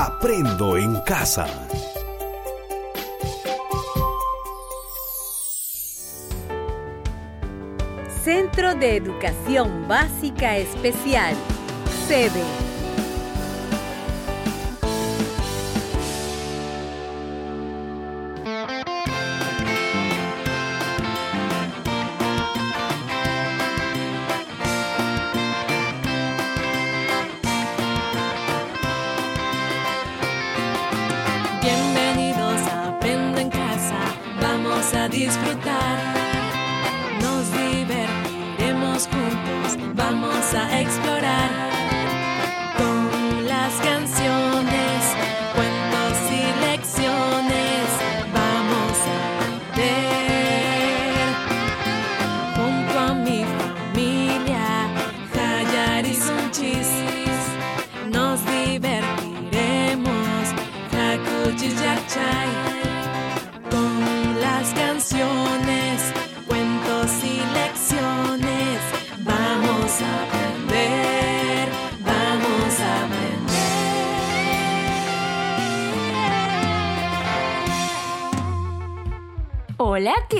Aprendo en casa. Centro de Educación Básica Especial, sede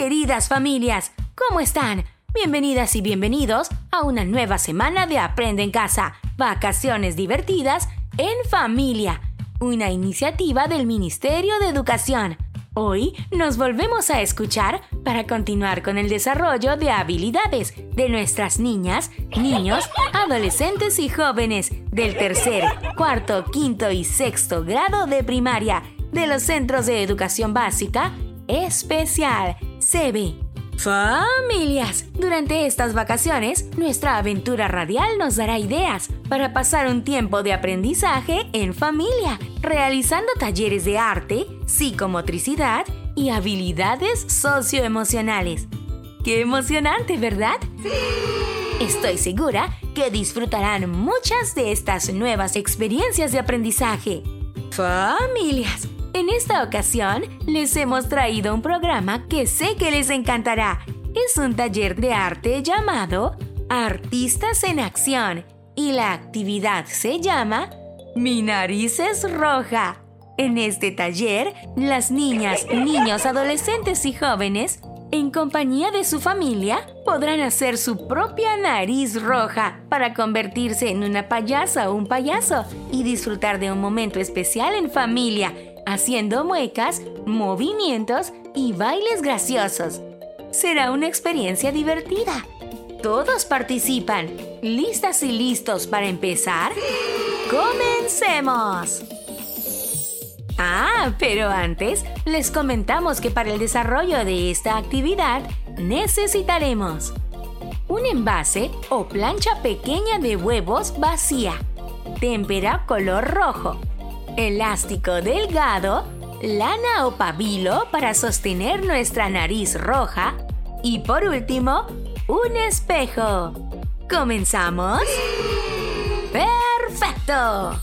queridas familias, ¿cómo están? Bienvenidas y bienvenidos a una nueva semana de Aprende en Casa, vacaciones divertidas en familia, una iniciativa del Ministerio de Educación. Hoy nos volvemos a escuchar para continuar con el desarrollo de habilidades de nuestras niñas, niños, adolescentes y jóvenes del tercer, cuarto, quinto y sexto grado de primaria de los centros de educación básica especial, CB. Familias, durante estas vacaciones, nuestra aventura radial nos dará ideas para pasar un tiempo de aprendizaje en familia, realizando talleres de arte, psicomotricidad y habilidades socioemocionales. ¡Qué emocionante, ¿verdad? Estoy segura que disfrutarán muchas de estas nuevas experiencias de aprendizaje. Familias, en esta ocasión les hemos traído un programa que sé que les encantará. Es un taller de arte llamado Artistas en Acción y la actividad se llama Mi nariz es roja. En este taller, las niñas, niños, adolescentes y jóvenes, en compañía de su familia, podrán hacer su propia nariz roja para convertirse en una payasa o un payaso y disfrutar de un momento especial en familia haciendo muecas, movimientos y bailes graciosos. Será una experiencia divertida. Todos participan. ¿Listas y listos para empezar? ¡Comencemos! Ah, pero antes les comentamos que para el desarrollo de esta actividad necesitaremos un envase o plancha pequeña de huevos vacía, témpera color rojo, elástico delgado, lana o pabilo para sostener nuestra nariz roja y por último, un espejo. ¿Comenzamos? ¡Perfecto!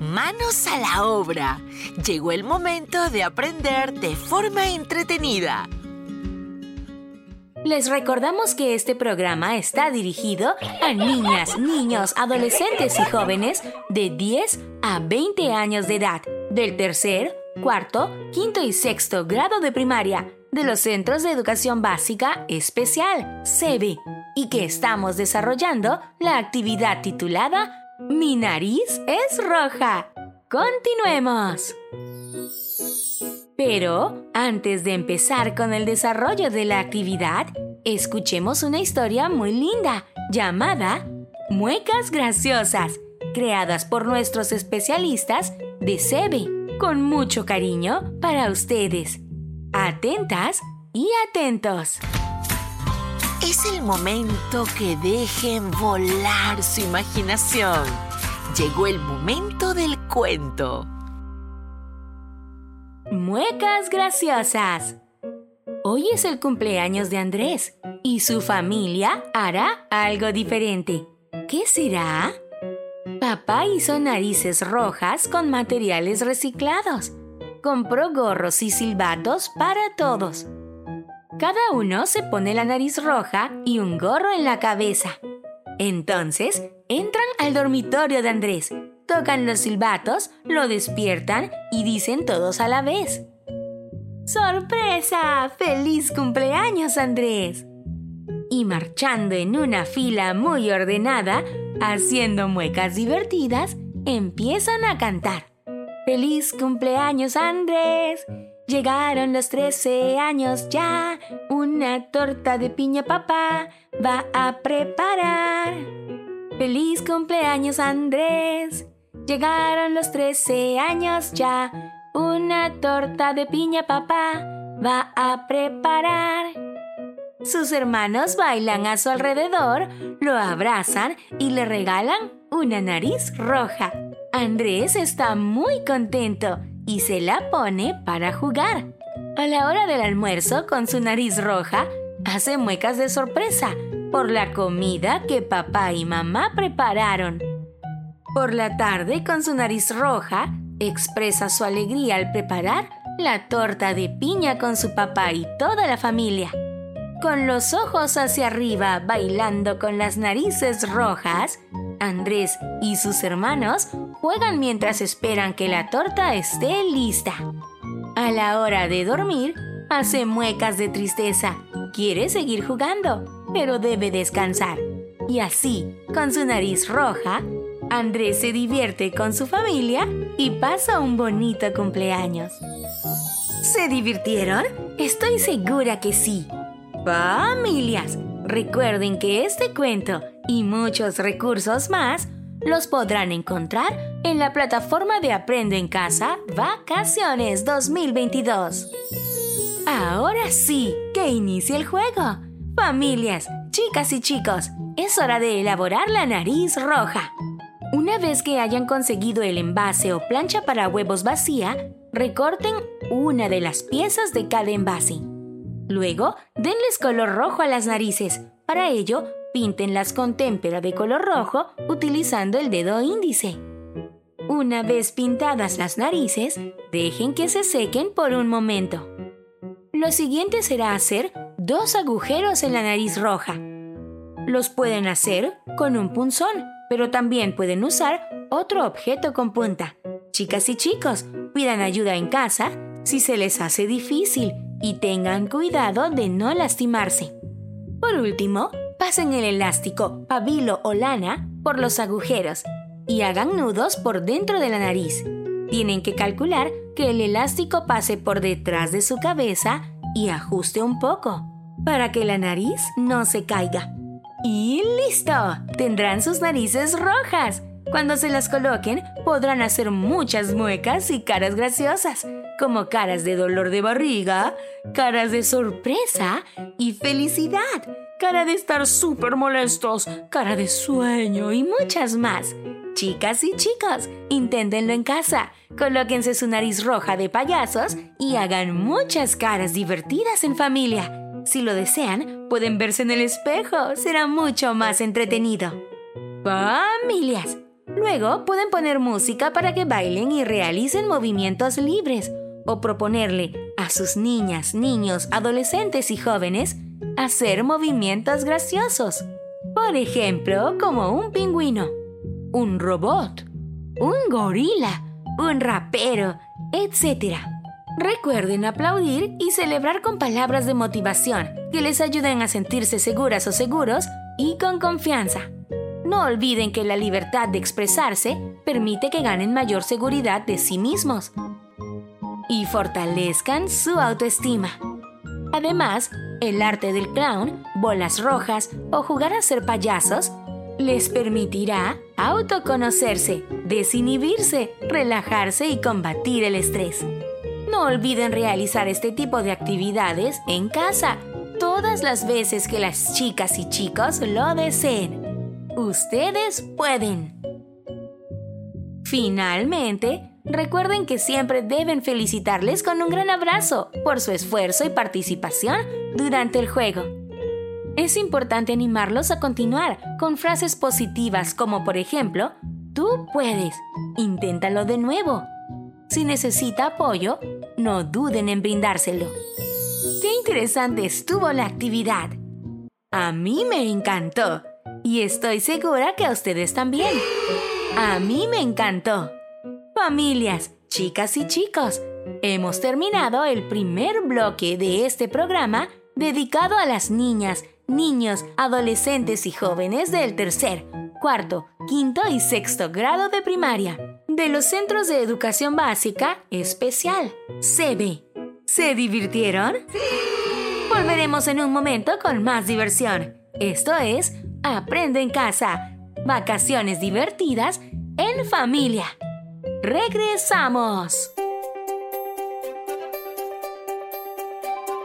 Manos a la obra. Llegó el momento de aprender de forma entretenida. Les recordamos que este programa está dirigido a niñas, niños, adolescentes y jóvenes de 10 a 20 años de edad, del tercer, cuarto, quinto y sexto grado de primaria, de los Centros de Educación Básica Especial, SEBE, y que estamos desarrollando la actividad titulada Mi nariz es roja. Continuemos. Pero, antes de empezar con el desarrollo de la actividad, escuchemos una historia muy linda llamada Muecas Graciosas, creadas por nuestros especialistas de SEBE, con mucho cariño para ustedes. Atentas y atentos. Es el momento que dejen volar su imaginación. Llegó el momento del cuento. Muecas graciosas. Hoy es el cumpleaños de Andrés y su familia hará algo diferente. ¿Qué será? Papá hizo narices rojas con materiales reciclados. Compró gorros y silbatos para todos. Cada uno se pone la nariz roja y un gorro en la cabeza. Entonces, entran al dormitorio de Andrés, tocan los silbatos, lo despiertan y dicen todos a la vez. ¡Sorpresa! ¡Feliz cumpleaños, Andrés! Y marchando en una fila muy ordenada, haciendo muecas divertidas, empiezan a cantar. ¡Feliz cumpleaños, Andrés! Llegaron los 13 años ya, una torta de piña papá va a preparar. ¡Feliz cumpleaños, Andrés! Llegaron los 13 años ya, una torta de piña papá va a preparar. Sus hermanos bailan a su alrededor, lo abrazan y le regalan una nariz roja. Andrés está muy contento y se la pone para jugar. A la hora del almuerzo, con su nariz roja, hace muecas de sorpresa por la comida que papá y mamá prepararon. Por la tarde, con su nariz roja, expresa su alegría al preparar la torta de piña con su papá y toda la familia. Con los ojos hacia arriba, bailando con las narices rojas, Andrés y sus hermanos juegan mientras esperan que la torta esté lista. A la hora de dormir, hace muecas de tristeza. Quiere seguir jugando, pero debe descansar. Y así, con su nariz roja, Andrés se divierte con su familia y pasa un bonito cumpleaños. ¿Se divirtieron? Estoy segura que sí. Familias, recuerden que este cuento y muchos recursos más los podrán encontrar en la plataforma de Aprendo en Casa Vacaciones 2022. Ahora sí, que inicie el juego. Familias, chicas y chicos, es hora de elaborar la nariz roja. Una vez que hayan conseguido el envase o plancha para huevos vacía, recorten una de las piezas de cada envase. Luego, denles color rojo a las narices. Para ello, píntenlas con témpera de color rojo utilizando el dedo índice. Una vez pintadas las narices, dejen que se sequen por un momento. Lo siguiente será hacer dos agujeros en la nariz roja. Los pueden hacer con un punzón pero también pueden usar otro objeto con punta. Chicas y chicos, pidan ayuda en casa si se les hace difícil y tengan cuidado de no lastimarse. Por último, pasen el elástico, pabilo o lana por los agujeros y hagan nudos por dentro de la nariz. Tienen que calcular que el elástico pase por detrás de su cabeza y ajuste un poco para que la nariz no se caiga. Y listo, tendrán sus narices rojas. Cuando se las coloquen, podrán hacer muchas muecas y caras graciosas, como caras de dolor de barriga, caras de sorpresa y felicidad, cara de estar súper molestos, cara de sueño y muchas más. Chicas y chicos, inténtenlo en casa. Colóquense su nariz roja de payasos y hagan muchas caras divertidas en familia. Si lo desean, pueden verse en el espejo. Será mucho más entretenido. Familias. Luego pueden poner música para que bailen y realicen movimientos libres o proponerle a sus niñas, niños, adolescentes y jóvenes hacer movimientos graciosos. Por ejemplo, como un pingüino, un robot, un gorila, un rapero, etc. Recuerden aplaudir y celebrar con palabras de motivación que les ayuden a sentirse seguras o seguros y con confianza. No olviden que la libertad de expresarse permite que ganen mayor seguridad de sí mismos y fortalezcan su autoestima. Además, el arte del clown, bolas rojas o jugar a ser payasos les permitirá autoconocerse, desinhibirse, relajarse y combatir el estrés. No olviden realizar este tipo de actividades en casa todas las veces que las chicas y chicos lo deseen. Ustedes pueden. Finalmente, recuerden que siempre deben felicitarles con un gran abrazo por su esfuerzo y participación durante el juego. Es importante animarlos a continuar con frases positivas como por ejemplo, tú puedes, inténtalo de nuevo. Si necesita apoyo, no duden en brindárselo. ¡Qué interesante estuvo la actividad! A mí me encantó. y estoy segura que a ustedes también. A mí me encantó. Familias, chicas y chicos, hemos terminado el primer bloque de este programa dedicado a las niñas, niños, adolescentes y jóvenes del tercer, cuarto, quinto y sexto grado de primaria de los Centros de Educación Básica Especial, CB. ¿Se divirtieron? Sí. Volveremos en un momento con más diversión. Esto es Aprende en casa. Vacaciones divertidas en familia. Regresamos.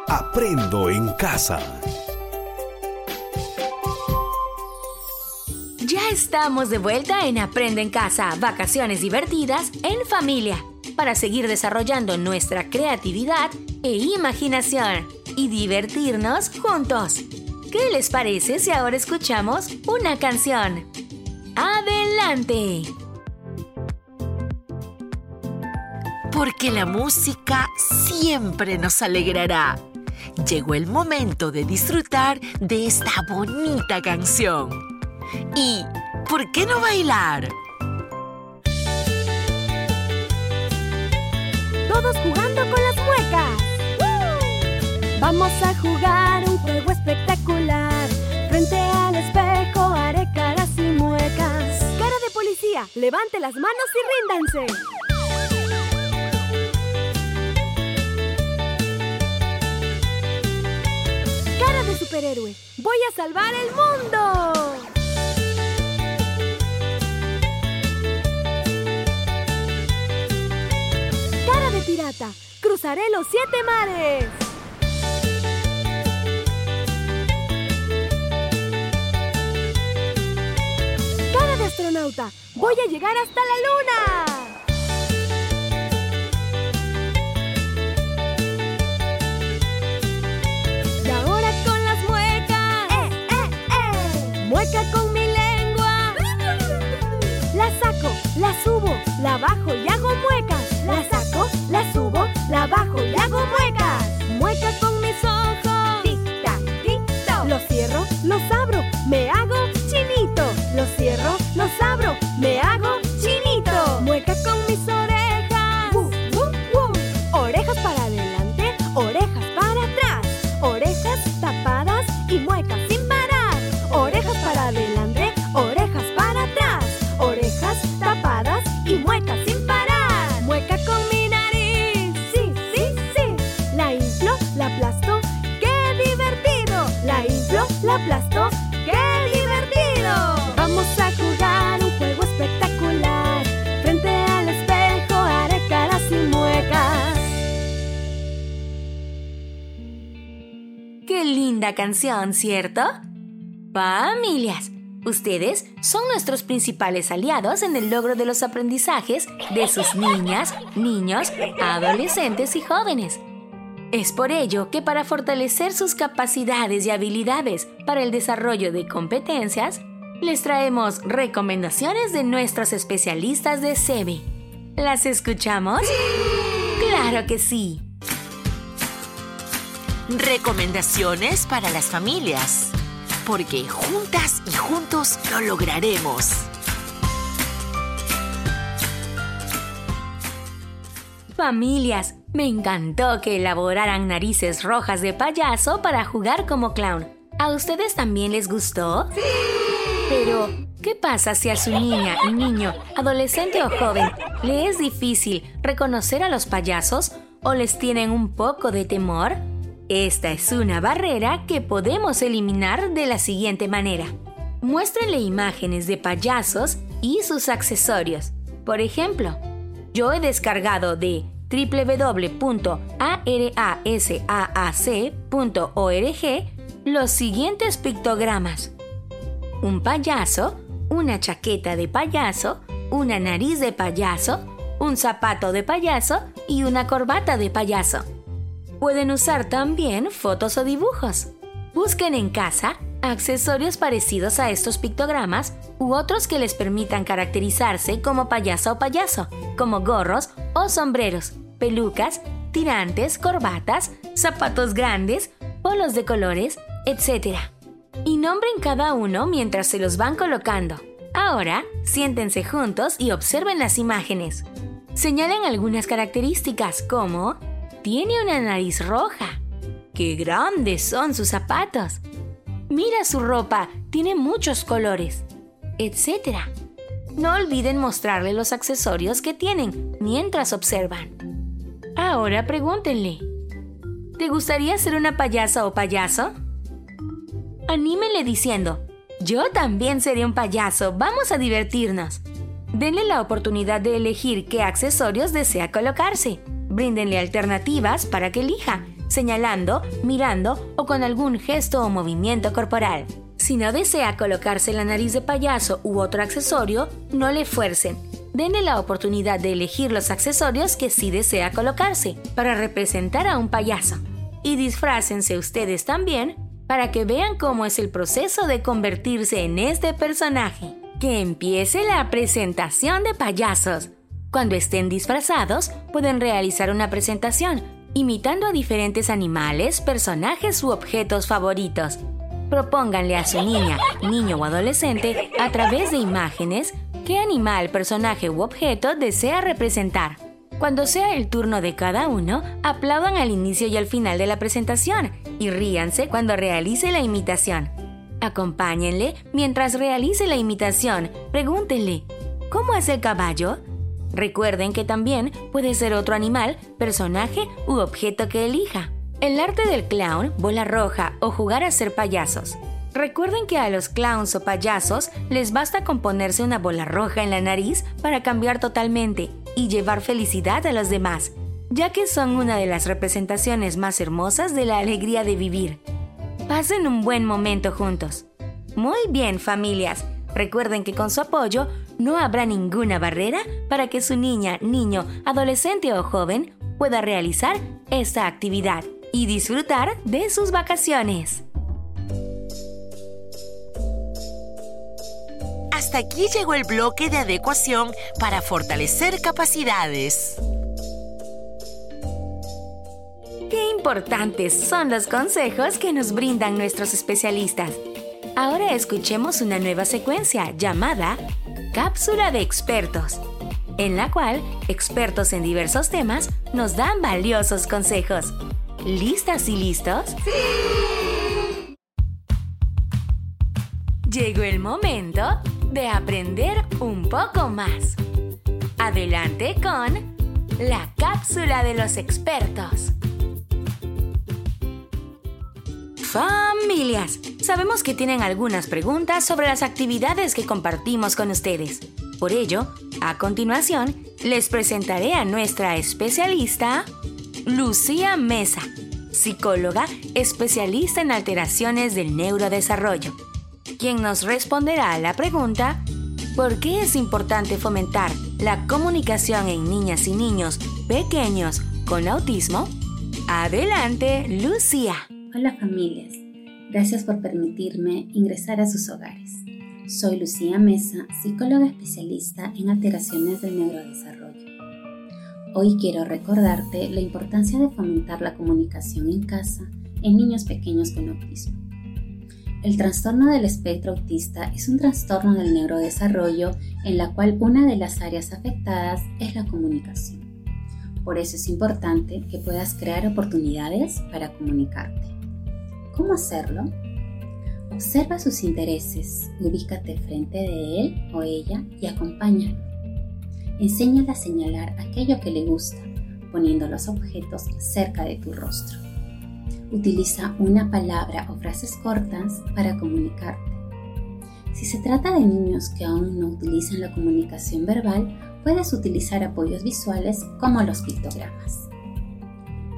Aprendo en casa. Estamos de vuelta en Aprende en casa, vacaciones divertidas en familia, para seguir desarrollando nuestra creatividad e imaginación y divertirnos juntos. ¿Qué les parece si ahora escuchamos una canción? ¡Adelante! Porque la música siempre nos alegrará. Llegó el momento de disfrutar de esta bonita canción. ¿Y por qué no bailar? Todos jugando con las muecas. Vamos a jugar un juego espectacular. Frente al espejo haré caras y muecas. Cara de policía, levante las manos y ríndanse. Cara de superhéroe, voy a salvar el mundo. Pirata, cruzaré los siete mares. Cara de astronauta, voy a llegar hasta la luna. Y ahora con las muecas. ¡Eh, eh, eh! Mueca con mi lengua. La saco, la subo, la bajo y hago muecas. Linda canción, ¿cierto? Familias, ustedes son nuestros principales aliados en el logro de los aprendizajes de sus niñas, niños, adolescentes y jóvenes. Es por ello que para fortalecer sus capacidades y habilidades para el desarrollo de competencias, les traemos recomendaciones de nuestros especialistas de SEBE. ¿Las escuchamos? ¡Claro que sí! Recomendaciones para las familias. Porque juntas y juntos lo lograremos. Familias, me encantó que elaboraran narices rojas de payaso para jugar como clown. ¿A ustedes también les gustó? Sí. Pero, ¿qué pasa si a su niña, niño, adolescente o joven le es difícil reconocer a los payasos o les tienen un poco de temor? Esta es una barrera que podemos eliminar de la siguiente manera. Muéstrenle imágenes de payasos y sus accesorios. Por ejemplo, yo he descargado de www.arasaac.org los siguientes pictogramas. Un payaso, una chaqueta de payaso, una nariz de payaso, un zapato de payaso y una corbata de payaso. Pueden usar también fotos o dibujos. Busquen en casa accesorios parecidos a estos pictogramas u otros que les permitan caracterizarse como payaso o payaso, como gorros o sombreros, pelucas, tirantes, corbatas, zapatos grandes, polos de colores, etc. Y nombren cada uno mientras se los van colocando. Ahora, siéntense juntos y observen las imágenes. Señalen algunas características como tiene una nariz roja. ¡Qué grandes son sus zapatos! Mira su ropa, tiene muchos colores, etc. No olviden mostrarle los accesorios que tienen mientras observan. Ahora pregúntenle, ¿te gustaría ser una payasa o payaso? Anímenle diciendo, yo también seré un payaso, vamos a divertirnos. Denle la oportunidad de elegir qué accesorios desea colocarse. Bríndenle alternativas para que elija, señalando, mirando o con algún gesto o movimiento corporal. Si no desea colocarse la nariz de payaso u otro accesorio, no le fuercen. Denle la oportunidad de elegir los accesorios que sí desea colocarse para representar a un payaso. Y disfrácense ustedes también para que vean cómo es el proceso de convertirse en este personaje. Que empiece la presentación de payasos. Cuando estén disfrazados, pueden realizar una presentación, imitando a diferentes animales, personajes u objetos favoritos. Propónganle a su niña, niño o adolescente, a través de imágenes, qué animal, personaje u objeto desea representar. Cuando sea el turno de cada uno, aplaudan al inicio y al final de la presentación y ríanse cuando realice la imitación. Acompáñenle mientras realice la imitación. Pregúntenle, ¿cómo es el caballo? Recuerden que también puede ser otro animal, personaje u objeto que elija. El arte del clown, bola roja o jugar a ser payasos. Recuerden que a los clowns o payasos les basta con ponerse una bola roja en la nariz para cambiar totalmente y llevar felicidad a los demás, ya que son una de las representaciones más hermosas de la alegría de vivir. Pasen un buen momento juntos. Muy bien, familias. Recuerden que con su apoyo no habrá ninguna barrera para que su niña, niño, adolescente o joven pueda realizar esta actividad y disfrutar de sus vacaciones. Hasta aquí llegó el bloque de adecuación para fortalecer capacidades. Qué importantes son los consejos que nos brindan nuestros especialistas. Ahora escuchemos una nueva secuencia llamada Cápsula de Expertos, en la cual expertos en diversos temas nos dan valiosos consejos. ¿Listas y listos? ¡Sí! Llegó el momento de aprender un poco más. Adelante con la cápsula de los expertos. Familias, sabemos que tienen algunas preguntas sobre las actividades que compartimos con ustedes. Por ello, a continuación, les presentaré a nuestra especialista, Lucía Mesa, psicóloga especialista en alteraciones del neurodesarrollo, quien nos responderá a la pregunta, ¿por qué es importante fomentar la comunicación en niñas y niños pequeños con autismo? Adelante, Lucía. Hola familias, gracias por permitirme ingresar a sus hogares. Soy Lucía Mesa, psicóloga especialista en alteraciones del neurodesarrollo. Hoy quiero recordarte la importancia de fomentar la comunicación en casa en niños pequeños con autismo. El trastorno del espectro autista es un trastorno del neurodesarrollo en la cual una de las áreas afectadas es la comunicación. Por eso es importante que puedas crear oportunidades para comunicarte. ¿Cómo hacerlo? Observa sus intereses, ubícate frente de él o ella y acompáñalo. Enséñale a señalar aquello que le gusta, poniendo los objetos cerca de tu rostro. Utiliza una palabra o frases cortas para comunicarte. Si se trata de niños que aún no utilizan la comunicación verbal, puedes utilizar apoyos visuales como los pictogramas.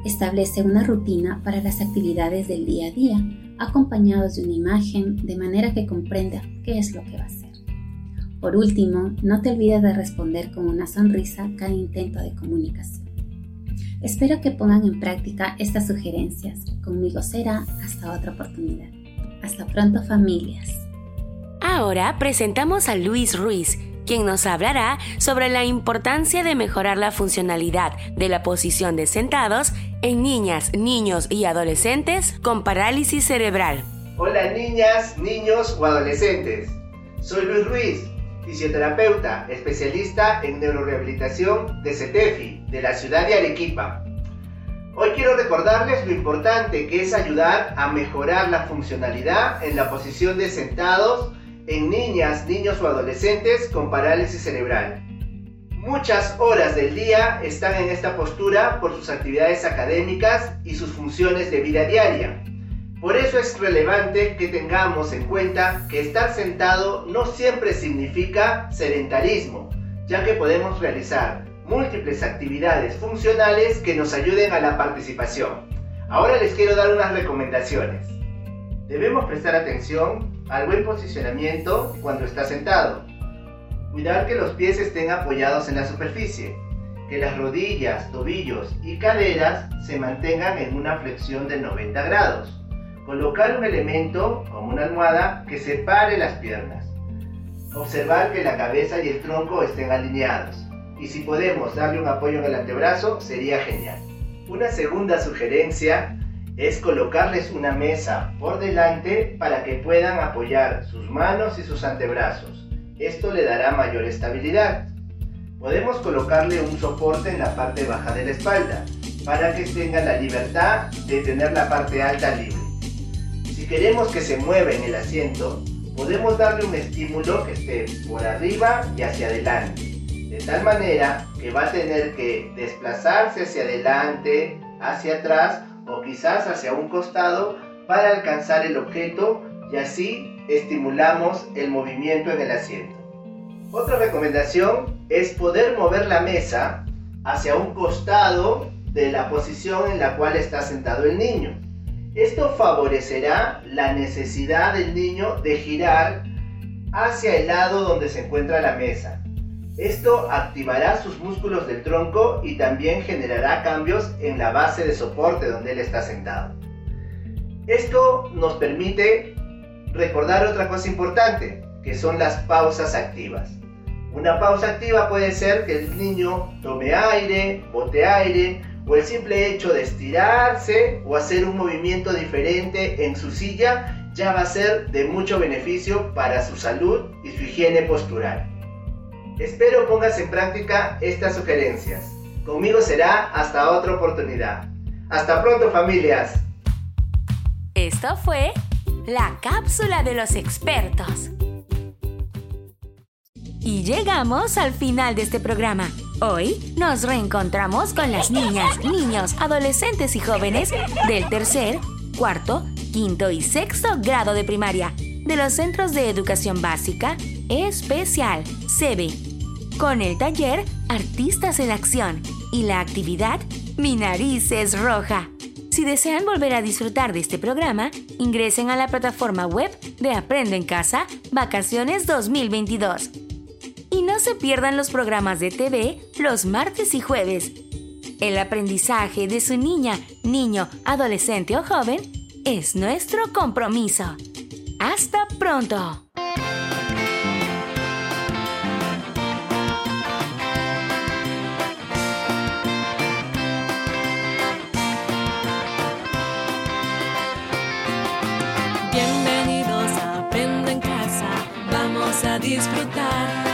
Establece una rutina para las actividades del día a día, acompañados de una imagen de manera que comprenda qué es lo que va a hacer. Por último, no te olvides de responder con una sonrisa cada intento de comunicación. Espero que pongan en práctica estas sugerencias. Conmigo será hasta otra oportunidad. Hasta pronto familias. Ahora presentamos a Luis Ruiz, quien nos hablará sobre la importancia de mejorar la funcionalidad de la posición de sentados en niñas, niños y adolescentes con parálisis cerebral. Hola niñas, niños o adolescentes. Soy Luis Ruiz, fisioterapeuta, especialista en neurorehabilitación de CETEFI, de la ciudad de Arequipa. Hoy quiero recordarles lo importante que es ayudar a mejorar la funcionalidad en la posición de sentados en niñas, niños o adolescentes con parálisis cerebral. Muchas horas del día están en esta postura por sus actividades académicas y sus funciones de vida diaria. Por eso es relevante que tengamos en cuenta que estar sentado no siempre significa sedentarismo, ya que podemos realizar múltiples actividades funcionales que nos ayuden a la participación. Ahora les quiero dar unas recomendaciones. Debemos prestar atención al buen posicionamiento cuando está sentado. Cuidar que los pies estén apoyados en la superficie, que las rodillas, tobillos y caderas se mantengan en una flexión de 90 grados Colocar un elemento, como una almohada, que separe las piernas. Observar que la cabeza y el tronco estén alineados. Y si podemos darle un apoyo en el antebrazo, sería genial. Una segunda sugerencia es colocarles una mesa por delante para que puedan apoyar sus manos y sus antebrazos. Esto le dará mayor estabilidad. Podemos colocarle un soporte en la parte baja de la espalda para que tenga la libertad de tener la parte alta libre. Si queremos que se mueva en el asiento, podemos darle un estímulo que esté por arriba y hacia adelante, de tal manera que va a tener que desplazarse hacia adelante, hacia atrás o quizás hacia un costado para alcanzar el objeto y así estimulamos el movimiento en el asiento. Otra recomendación es poder mover la mesa hacia un costado de la posición en la cual está sentado el niño. Esto favorecerá la necesidad del niño de girar hacia el lado donde se encuentra la mesa. Esto activará sus músculos del tronco y también generará cambios en la base de soporte donde él está sentado. Esto nos permite recordar otra cosa importante, que son las pausas activas. Una pausa activa puede ser que el niño tome aire, bote aire, o el simple hecho de estirarse o hacer un movimiento diferente en su silla ya va a ser de mucho beneficio para su salud y su higiene postural. Espero pongas en práctica estas sugerencias. Conmigo será hasta otra oportunidad. Hasta pronto familias. Esto fue la cápsula de los expertos. Y llegamos al final de este programa. Hoy nos reencontramos con las niñas, niños, adolescentes y jóvenes del tercer, cuarto, quinto y sexto grado de primaria de los Centros de Educación Básica Especial, SEBE, con el taller Artistas en Acción y la actividad Mi Nariz es Roja. Si desean volver a disfrutar de este programa, ingresen a la plataforma web de Aprende en Casa Vacaciones 2022 y no se pierdan los programas de TV los martes y jueves. El aprendizaje de su niña, niño, adolescente o joven es nuestro compromiso. Hasta pronto. Vamos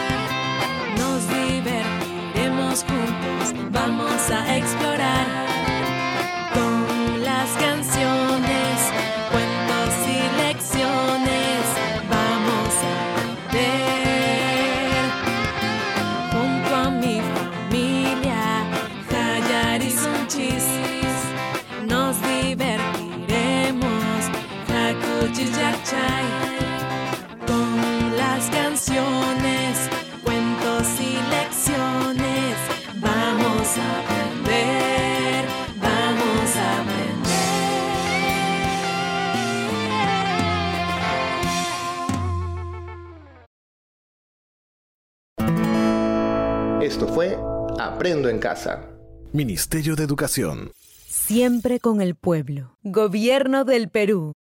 Aprendo en Casa. Ministerio de Educación. Siempre con el pueblo. Gobierno del Perú.